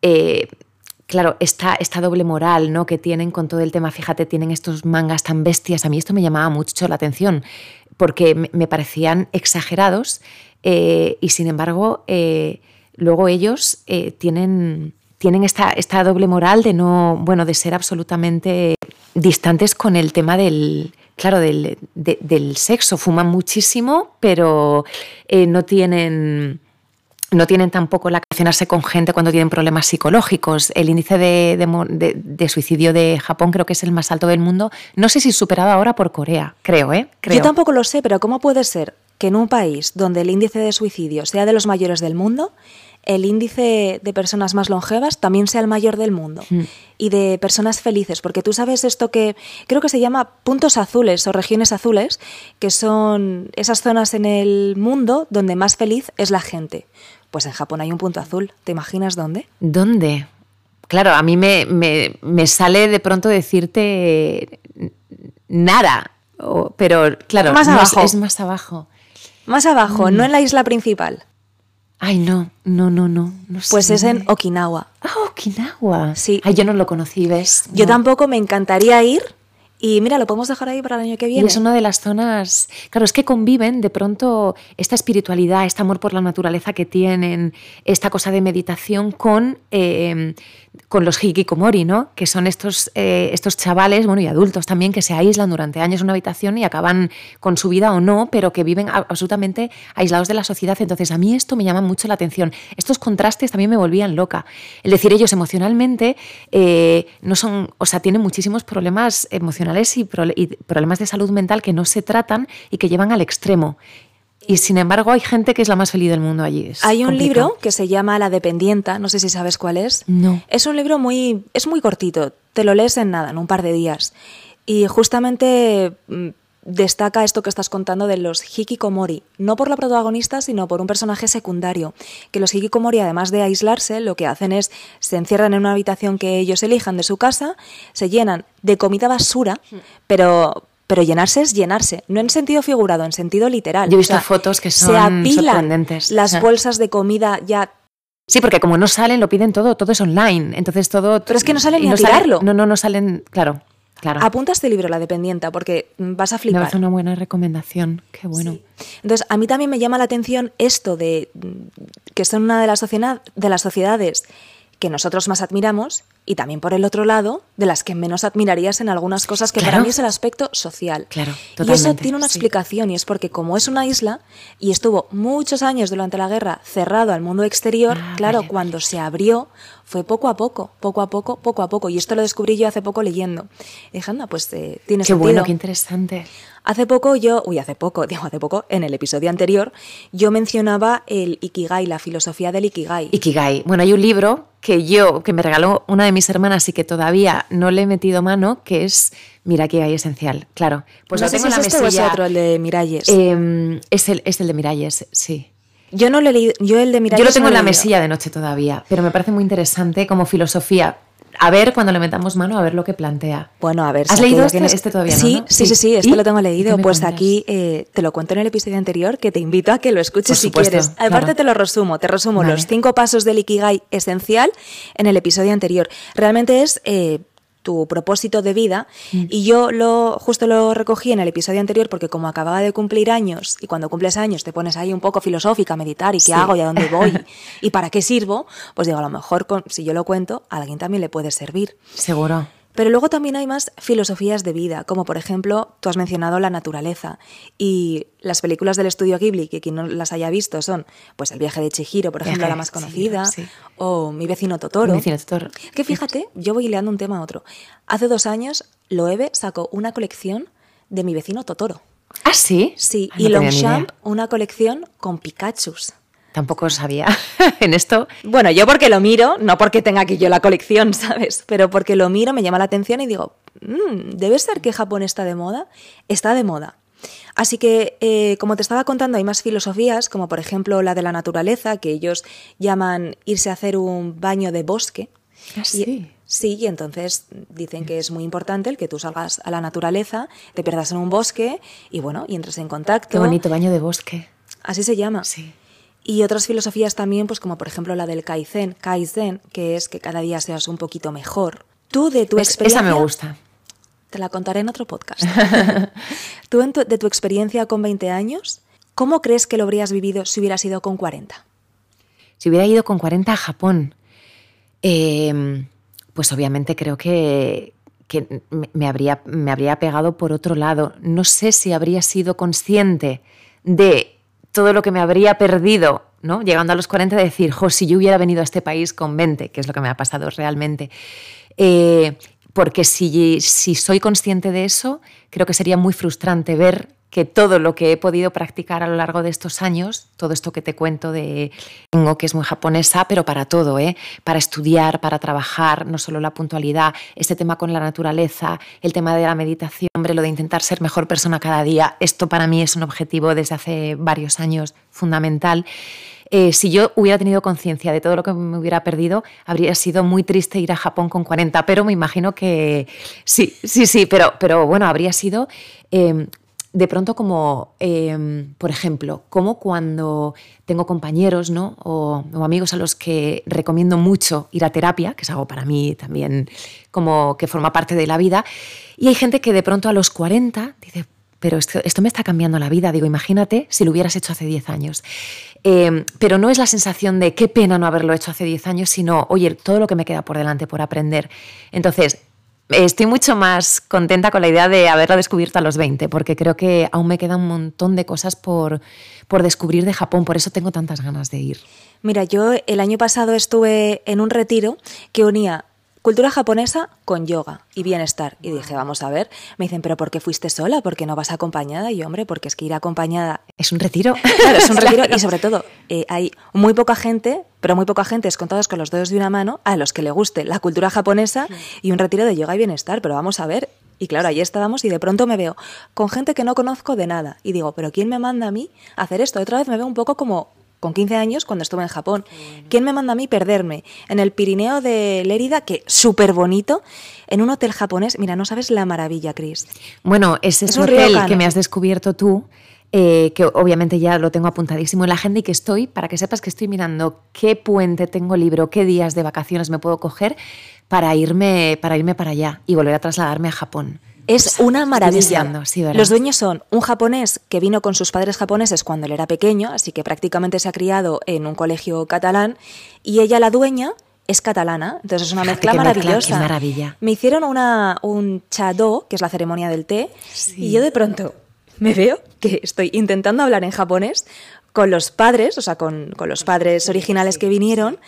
eh, claro, esta, esta doble moral ¿no? que tienen con todo el tema, fíjate, tienen estos mangas tan bestias, a mí esto me llamaba mucho la atención, porque me, parecían exagerados eh, y sin embargo eh, luego ellos tienen, tienen esta, esta doble moral de no, bueno, de ser absolutamente distantes con el tema del, claro, del, de- del sexo. Fuman muchísimo, pero eh, no tienen no tienen tampoco la relacionarse con gente cuando tienen problemas psicológicos. El índice de- de suicidio de Japón creo que es el más alto del mundo. No sé si superado ahora por Corea, creo, ¿eh? Creo. Yo tampoco lo sé, pero ¿cómo puede ser que en un país donde el índice de suicidio sea de los mayores del mundo, el índice de personas más longevas también sea el mayor del mundo? Mm. Y de personas felices, porque tú sabes esto que creo que se llama puntos azules o regiones azules, que son esas zonas en el mundo donde más feliz es la gente. Pues en Japón hay un punto azul, ¿te imaginas dónde? ¿Dónde? Claro, a mí me, me- me sale de pronto decirte nada, pero claro, Más abajo. es más abajo. Más abajo, Mm. no en la isla principal, Ay, no, no, no, no. no pues sé es en. Okinawa. Ah, Okinawa. Sí. Ay, yo no lo conocí, ¿ves? Yo No. tampoco me encantaría ir y mira, lo podemos dejar ahí para el año que Y viene. es una de las zonas, claro, es que conviven de pronto esta espiritualidad, este amor por la naturaleza que tienen, esta cosa de meditación con, eh, con los hikikomori, ¿no? Que son estos, eh, estos chavales, bueno, y adultos también, que se aíslan durante años en una habitación y acaban con su vida o no, pero que viven absolutamente aislados de la sociedad. Entonces, a mí esto me llama mucho la atención. Estos contrastes también me volvían loca. El decir, ellos emocionalmente eh, no son, o sea, tienen muchísimos problemas emocionales y, problemas de salud mental que no se tratan y que llevan al extremo. Y sin embargo, hay gente que es la más feliz del mundo allí. Es Hay un complicado. libro que se llama La dependienta, no sé si sabes cuál es. No. Es un libro muy es muy cortito, te lo lees en nada, en un par de días. Y justamente mm, destaca esto que estás contando de los hikikomori, no por la protagonista, sino por un personaje secundario, que los hikikomori además de aislarse, lo que hacen es se encierran en una habitación que ellos elijan de su casa, se llenan de comida basura, pero pero llenarse es llenarse, no en sentido figurado, en sentido literal. Yo he visto fotos que son se apilan sorprendentes. las Ah. bolsas de comida ya Sí, porque como no salen, lo piden todo, todo es online. Entonces todo. Pero es que no salen ni a salen- tirarlo. no, no, no salen. Claro, claro. Apunta este libro, La Dependienta, porque vas a Me flipar. parece una buena recomendación. Qué bueno. Sí. Entonces, a mí también me llama la atención esto de mm, que son una de las, sociedad- de las sociedades que nosotros más admiramos y también por el otro lado de las que menos admirarías en algunas cosas que para mí es el aspecto social. Claro, y eso tiene una sí. explicación y es porque como es una isla y estuvo muchos años durante la guerra cerrado al mundo exterior, Ah, claro, vale, cuando se abrió fue poco a poco, poco a poco, poco a poco. Y esto lo descubrí yo hace poco leyendo. Y dije, anda, pues eh, tiene Qué sentido. bueno, qué interesante. Hace poco yo, uy, hace poco, digo hace poco, en el episodio anterior, yo mencionaba el Ikigai, la filosofía del Ikigai. Ikigai. Bueno, hay un libro que yo, que me regaló una de mis hermanas y que todavía no le he metido mano, que es Mira Ikigai Esencial. Claro. Pues no lo sé tengo si en es la este o es otro, el de Miralles. Eh, es, el, es el de Miralles, sí. Yo no lo he leído, yo el de Miralles Yo lo tengo no en la mesilla de noche todavía, pero me parece muy interesante como filosofía. A ver, cuando le metamos mano, a ver lo que plantea. Bueno, a ver. ¿Has si leído este? tienes- Este todavía no, sí, ¿no? Sí, sí, Sí. sí, este ¿Y? lo tengo ¿Y leído. Pues cuentas? aquí eh, te lo cuento en el episodio anterior, que te invito a que lo escuches si quieres. Aparte claro. te lo resumo, te resumo Vale. los cinco pasos del Ikigai esencial en el episodio anterior. Realmente es... eh, tu propósito de vida Mm. y yo lo justo lo recogí en el episodio anterior porque como acababa de cumplir años y cuando cumples años te pones ahí un poco filosófica a meditar y qué Sí. hago y a dónde voy y para qué sirvo pues digo a lo mejor con- si yo lo cuento a alguien también le puede servir Seguro. Pero luego también hay más filosofías de vida, como por ejemplo, tú has mencionado la naturaleza y las películas del estudio Ghibli, que quien no las haya visto son pues El viaje de Chihiro, por ejemplo, la más Chihiro, conocida, sí. o Mi vecino Totoro. Mi vecino Totoro. Que fíjate, yo voy leando un tema a otro. Hace dos años, Loewe sacó una colección de Mi vecino Totoro. ¿Ah, sí? Sí, Ah, y no Longchamp una colección con Pikachus. Tampoco sabía. en esto Bueno, yo porque lo miro, no porque tenga aquí yo la colección, ¿sabes? Pero porque lo miro, me llama la atención y digo, "Mm, ¿debe ser que Japón está de moda? Está de moda. Así que, eh, como te estaba contando, hay más filosofías, como por ejemplo la de la naturaleza, que ellos llaman irse a hacer un baño de bosque. Ah, Y- sí. sí, y entonces dicen que es muy importante el que tú salgas a la naturaleza, te pierdas en un bosque y bueno, y entres en contacto. Qué bonito baño de bosque. Así se llama. Sí. Y otras filosofías también, pues como por ejemplo la del Kaizen, Kaizen, que es que cada día seas un poquito mejor. Tú de tu experiencia... esa me gusta. Te la contaré en otro podcast. Tú en tu- de tu experiencia con 20 años, ¿cómo crees que lo habrías vivido si hubieras ido con 40? Si hubiera ido con 40 a Japón, eh, pues obviamente creo que, que me habría, me habría pegado por otro lado. No sé si habría sido consciente de todo lo que me habría perdido, ¿no? Llegando a los 40, de decir, jo, si yo hubiera venido a este país con 20, que es lo que me ha pasado realmente. Eh, porque si, si soy consciente de eso, creo que sería muy frustrante ver que todo lo que he podido practicar a lo largo de estos años, todo esto que te cuento de Tengo, que es muy japonesa, pero para todo, ¿eh? para estudiar, para trabajar, no solo la puntualidad, este tema con la naturaleza, el tema de la meditación, hombre, lo de intentar ser mejor persona cada día, esto para mí es un objetivo desde hace varios años fundamental. Eh, si yo hubiera tenido conciencia de todo lo que me hubiera perdido, habría sido muy triste ir a Japón con 40, pero me imagino que sí, sí, sí, pero, pero bueno, habría sido eh, de pronto como, eh, por ejemplo, como cuando tengo compañeros ¿no? o, amigos a los que recomiendo mucho ir a terapia, que es algo para mí también como que forma parte de la vida, y hay gente que de pronto a los 40 dice, pero esto, me está cambiando la vida. Digo, imagínate si lo hubieras hecho hace 10 años. Eh, pero no es la sensación de qué pena no haberlo hecho hace 10 años, sino, oye, todo lo que me queda por delante por aprender. Entonces, estoy mucho más contenta con la idea de haberlo descubierto a los 20, porque creo que aún me queda un montón de cosas por, por descubrir de Japón, por eso tengo tantas ganas de ir. Mira, yo el año pasado estuve en un retiro que unía cultura japonesa con yoga y bienestar. Y dije, vamos a ver, me dicen, pero ¿por qué fuiste sola? ¿Por qué no vas acompañada? Y yo, hombre, porque es que ir acompañada... Es un retiro. Claro, es un retiro y sobre todo eh, hay muy poca gente, pero muy poca gente, es contados con los dedos de una mano, a los que le guste la cultura japonesa y un retiro de yoga y bienestar. Pero vamos a ver, y claro, ahí estábamos y de pronto me veo con gente que no conozco de nada. Y digo, ¿pero quién me manda a mí a hacer esto? Otra vez me veo un poco como con 15 años cuando estuve en Japón. ¿Quién me manda a mí perderme? En el Pirineo de Lérida, que súper bonito, en un hotel japonés. Mira, no sabes la maravilla, Cris. Bueno, ese es, Es un hotel que me has descubierto tú. eh, que obviamente ya lo tengo apuntadísimo en la agenda y que estoy, para que sepas que estoy mirando qué puente tengo libro, qué días de vacaciones me puedo coger para irme para, irme para allá y volver a trasladarme a Japón. Es una Estoy maravilla. Los dueños son un japonés que vino con sus padres japoneses cuando él era pequeño, así que prácticamente se ha criado en un colegio catalán, y ella, la dueña, es catalana, entonces es una mezcla qué maravillosa. qué maravilla. Me hicieron una, un chado, que es la ceremonia del té, Sí. y yo de pronto me veo que estoy intentando hablar en japonés con los padres, o sea, con, con los padres originales que vinieron,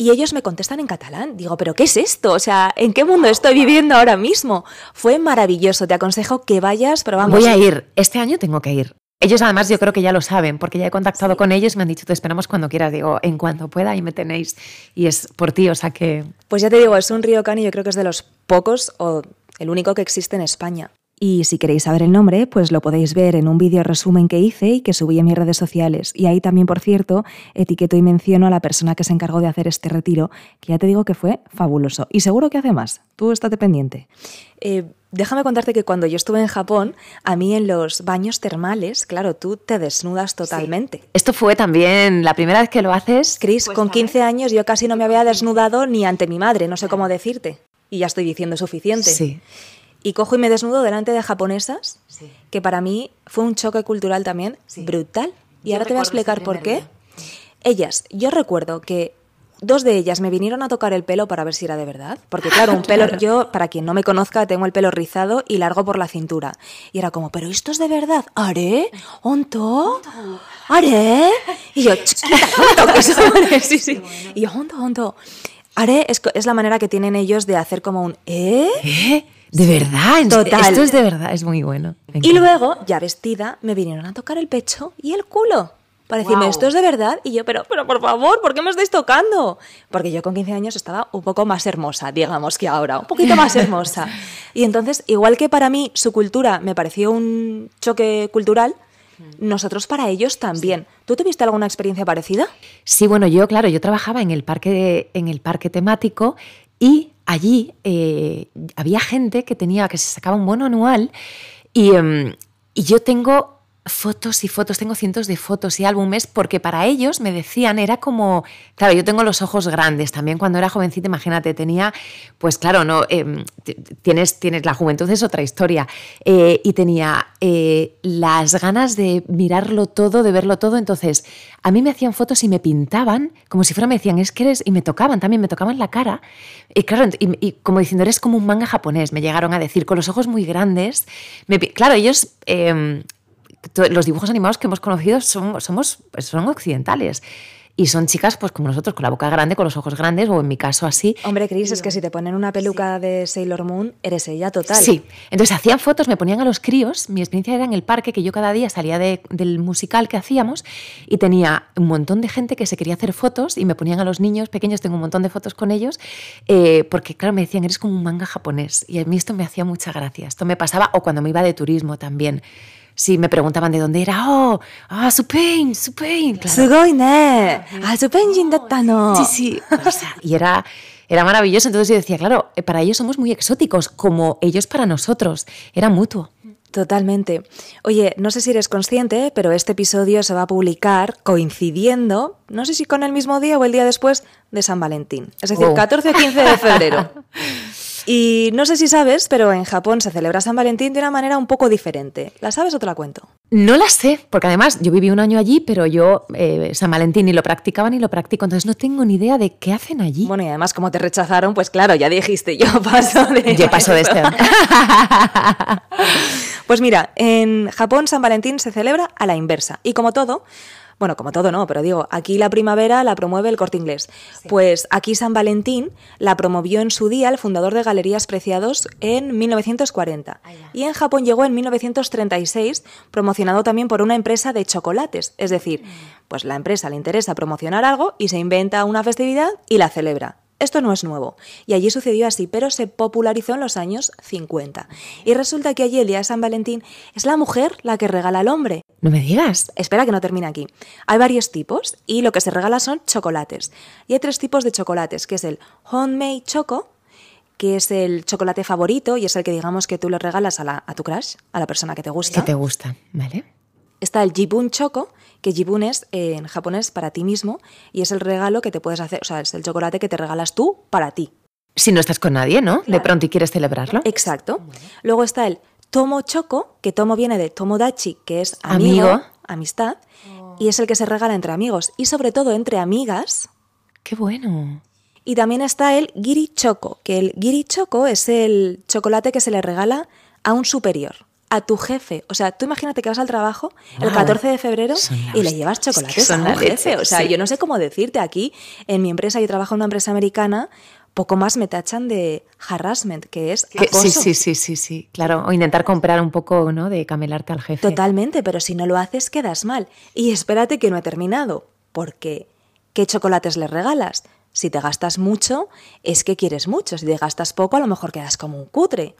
y ellos me contestan en catalán. Digo, ¿pero qué es esto? O sea, ¿en qué mundo estoy viviendo ahora mismo? Fue maravilloso. Te aconsejo que vayas, pero vamos. Voy a ir, este año tengo que ir. Ellos además yo creo que ya lo saben, porque ya he contactado con ellos, me han dicho, te esperamos cuando quieras. Digo, en cuanto pueda, ahí me tenéis. Y es por ti, o sea que... Pues ya te digo, es un río y yo creo que es de los pocos o el único que existe en España. Y si queréis saber el nombre, pues lo podéis ver en un vídeo resumen que hice y que subí en mis redes sociales. Y ahí también, por cierto, etiqueto y menciono a la persona que se encargó de hacer este retiro, que ya te digo que fue fabuloso. Y seguro que hace más. Tú estate pendiente. Eh, déjame contarte que cuando yo estuve en Japón, a mí en los baños termales, claro, tú te desnudas totalmente. Esto fue también la primera vez que lo haces. Cris, con 15 años yo casi no me había desnudado ni ante mi madre, no sé cómo decirte. Y ya estoy diciendo suficiente. Sí. Y cojo y me desnudo delante de japonesas, que para mí fue un choque cultural también brutal. Y ahora te voy a explicar por qué. Ellas, yo recuerdo que dos de ellas me vinieron a tocar el pelo para ver si era de verdad. Porque claro, un pelo, yo, para quien no me conozca, tengo el pelo rizado y largo por la cintura. Y era como, pero esto es de verdad. ¿Haré? ¿Onto? ¿Haré? Y yo, son- sí, sí. Y yo, ¿onto, onto? ¿Haré? Es, es la manera que tienen ellos de hacer como un, ¿eh? ¿Eh? ¿De verdad? Total. Esto es de verdad, es muy bueno. Y luego, ya vestida, me vinieron a tocar el pecho y el culo. Para decirme, esto es de verdad. Y yo, pero, pero por favor, ¿por qué me estáis tocando? Porque yo con 15 años estaba un poco más hermosa, digamos que ahora, un poquito más hermosa. Y entonces, igual que para mí su cultura me pareció un choque cultural, nosotros para ellos también. ¿Tú tuviste alguna experiencia parecida? Sí, bueno, yo, claro, yo trabajaba en el parque, en el parque temático y allí eh, había gente que tenía, que se sacaba un bono anual y, em, y yo tengo fotos y fotos, tengo cientos de fotos y álbumes porque para ellos me decían, era como, claro, yo tengo los ojos grandes también cuando era jovencita, imagínate, tenía, pues claro, no, em, tienes, tienes la juventud es otra historia eh, y tenía eh, las ganas de mirarlo todo, de verlo todo, entonces a mí me hacían fotos y me pintaban como si fuera, me decían, es que eres, y me tocaban también, me tocaban la cara y claro, y, como diciendo, eres como un manga japonés, me llegaron a decir, con los ojos muy grandes, claro, ellos... los dibujos animados que hemos conocido son, somos, pues, son occidentales. Y son chicas, pues como nosotros, con la boca grande, con los ojos grandes, o en mi caso así. Hombre, Cris, es que si te ponen una peluca de Sailor Moon, eres ella total. Sí. Entonces hacían fotos, me ponían a los críos. Mi experiencia era en el parque, que yo cada día salía de- del musical que hacíamos y tenía un montón de gente que se quería hacer fotos y me ponían a los niños pequeños, tengo un montón de fotos con ellos, eh, porque claro, me decían, eres como un manga japonés. Y a mí esto me hacía mucha gracia. Esto me pasaba, o cuando me iba de turismo también. Si me preguntaban de dónde era, oh, ah, Supain, Supain. Claro. ¡Ah, no! Sí, sí. O sea, y era, era maravilloso. Entonces yo decía, claro, eh, para ellos somos muy exóticos, como ellos para nosotros. Era mutuo. Totalmente. Oye, no sé si eres consciente, pero este episodio se va a publicar coincidiendo, no sé si con el mismo día o el día después de San Valentín. Es decir, Oh. 14 o 15 de febrero. Y no sé si sabes, pero en Japón se celebra San Valentín de una manera un poco diferente. ¿La sabes o te la cuento? No la sé, porque además yo viví un año allí, pero yo eh, San Valentín ni lo practicaba ni lo practico, entonces no tengo ni idea de qué hacen allí. Bueno, y además como te rechazaron, pues claro, ya dijiste, yo paso de... yo paso de este. Pues mira, en Japón San Valentín se celebra a la inversa. Y como todo, bueno, como todo no, pero digo, aquí la primavera la promueve el corte inglés. Pues aquí San Valentín la promovió en su día el fundador de Galerías Preciados en 1940. Y en Japón llegó en 1936, promocionado también por una empresa de chocolates. Es decir, pues la empresa le interesa promocionar algo y se inventa una festividad y la celebra. Esto no es nuevo, y allí sucedió así, pero se popularizó en los años 50. Y resulta que allí el día de San Valentín es la mujer la que regala al hombre. No me digas. Espera que no termine aquí. Hay varios tipos y lo que se regala son chocolates. Y hay tres tipos de chocolates, que es el homemade choco, que es el chocolate favorito y es el que digamos que tú le regalas a, la, a tu crush, a la persona que te gusta. Que te gusta, ¿vale? Está el jibun choco, que jibun es eh, en japonés para ti mismo y es el regalo que te puedes hacer, o sea, es el chocolate que te regalas tú para ti. Si no estás con nadie, ¿no? De pronto y quieres celebrarlo. Exacto. Luego está el tomo choco, que tomo viene de tomodachi, que es amigo, Amigo. amistad, y es el que se regala entre amigos y sobre todo entre amigas. Qué bueno. Y también está el giri choco, que el giri choco es el chocolate que se le regala a un superior, a tu jefe. O sea, tú imagínate que vas al trabajo el Wow. 14 de febrero y le hostia. llevas Es que chocolates a un jefe. leche, O sea, sí. yo no sé cómo decirte aquí, en mi empresa, yo trabajo en una empresa americana, poco más me tachan de harassment, que es acoso. sí, sí, sí, sí, sí. Claro. O intentar comprar un poco, ¿no? De camelarte al jefe. Totalmente, pero si no lo haces quedas mal. Y espérate que no he terminado, porque ¿qué chocolates le regalas? Si te gastas mucho, es que quieres mucho. Si te gastas poco, a lo mejor quedas como un cutre.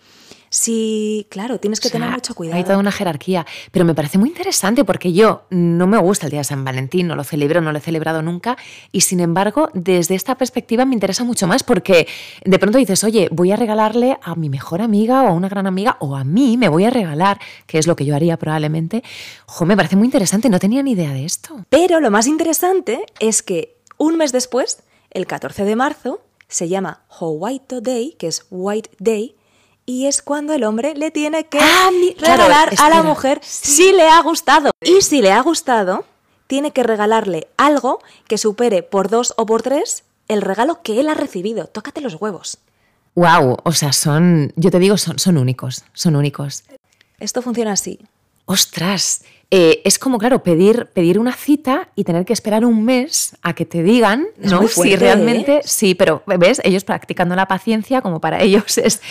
Sí, claro, tienes que O sea, tener mucho cuidado. Hay toda una jerarquía. Pero me parece muy interesante porque yo no me gusta el día de San Valentín, no lo celebro, no lo he celebrado nunca. Y sin embargo, desde esta perspectiva me interesa mucho más porque de pronto dices, oye, voy a regalarle a mi mejor amiga o a una gran amiga o a mí me voy a regalar, que es lo que yo haría probablemente. Jo, me parece muy interesante, no tenía ni idea de esto. Pero lo más interesante es que un mes después, el 14 de marzo, se llama White Day, que es White Day, y es cuando el hombre le tiene que Ah, claro, regalar a la mujer si le ha gustado. Y si le ha gustado, tiene que regalarle algo que supere por dos o por tres el regalo que él ha recibido. Tócate los huevos. Wow, o sea, son, yo te digo, son, son únicos, son únicos. Esto funciona así. Ostras, eh, es como, claro, pedir, pedir una cita y tener que esperar un mes a que te digan, Es ¿no? muy si fuerte, realmente, ¿eh? sí, pero ves, ellos practicando la paciencia, como para ellos es,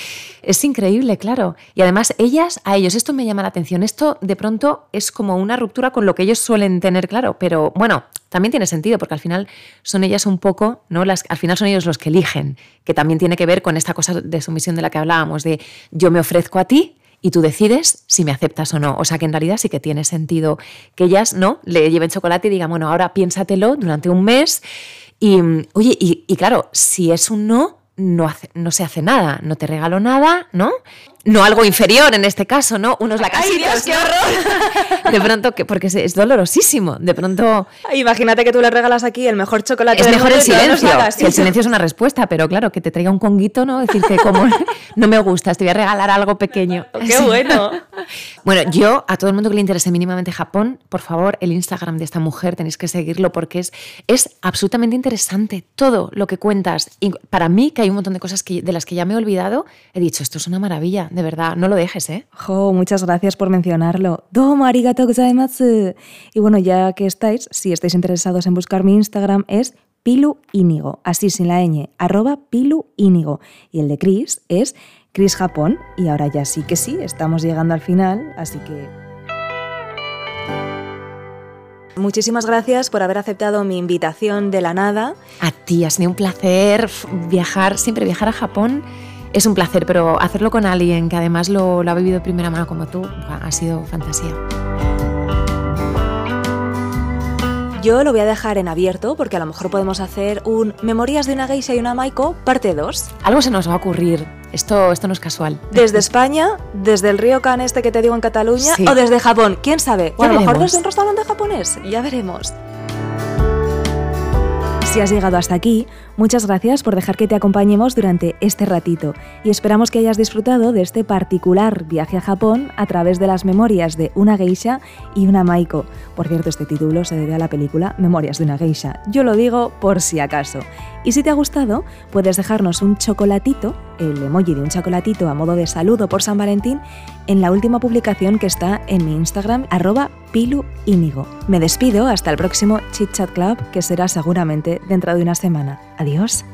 es increíble, claro. Y además, ellas, a ellos, esto me llama la atención. Esto de pronto es como una ruptura con lo que ellos suelen tener, claro, pero bueno, también tiene sentido, porque al final son ellas un poco, ¿no? Las, al final son ellos los que eligen, que también tiene que ver con esta cosa de sumisión de la que hablábamos, de yo me ofrezco a ti y tú decides si me aceptas o no. O sea que en realidad sí que tiene sentido que ellas no le lleven chocolate y digan, bueno, ahora piénsatelo durante un mes. Y oye, y, claro, si es un no, no, no se hace nada, no te regalo nada, ¿no? No algo inferior en este caso, ¿no? Unos la ¡Ay, Dios, qué horror! De pronto, que, porque es, es dolorosísimo. De pronto Imagínate que tú le regalas aquí el mejor chocolate es del mejor el mundo silencio. hagas el silencio es una respuesta, pero claro, que te traiga un conguito, ¿no? Decirte como no me gustas, te voy a regalar algo pequeño. ¡Qué bueno! Bueno, yo, a todo el mundo que le interese mínimamente Japón, por favor, el Instagram de esta mujer tenéis que seguirlo porque es, es absolutamente interesante todo lo que cuentas. Y para mí, que hay un montón de cosas que, de las que ya me he olvidado, he dicho, esto es una maravilla, de verdad, no lo dejes, ¿eh? Jo, muchas gracias por mencionarlo. Domo arigatou gozaimasu. Y bueno, ya que estáis, si estáis interesados en buscar mi Instagram es Pilu Íñigo, así sin la ñ, arroba Pilu Íñigo. Y el de Chris es Chris Japón. Y ahora ya sí que sí, estamos llegando al final, así que... Muchísimas gracias por haber aceptado mi invitación de la nada. A ti, ha sido un placer viajar, siempre viajar a Japón. Es un placer, pero hacerlo con alguien que además lo, lo ha vivido de primera mano como tú, ha sido fantasía. Yo lo voy a dejar en abierto porque a lo mejor podemos hacer un Memorias de una geisha y una maiko parte 2. Algo se nos va a ocurrir. Esto, esto no es casual. Desde España, desde el río Can este que te digo en Cataluña, Sí. o desde Japón, quién sabe. O a lo mejor desde un restaurante japonés, ya veremos. Si has llegado hasta aquí, muchas gracias por dejar que te acompañemos durante este ratito y esperamos que hayas disfrutado de este particular viaje a Japón a través de las memorias de una geisha y una maiko. Por cierto, este título se debe a la película Memorias de una geisha. Yo lo digo por si acaso. Y si te ha gustado, puedes dejarnos un chocolatito, el emoji de un chocolatito a modo de saludo por San Valentín, en la última publicación que está en mi Instagram, arroba Pilu Íñigo. Me despido hasta el próximo Chit Chat Club, que será seguramente dentro de una semana. Adiós.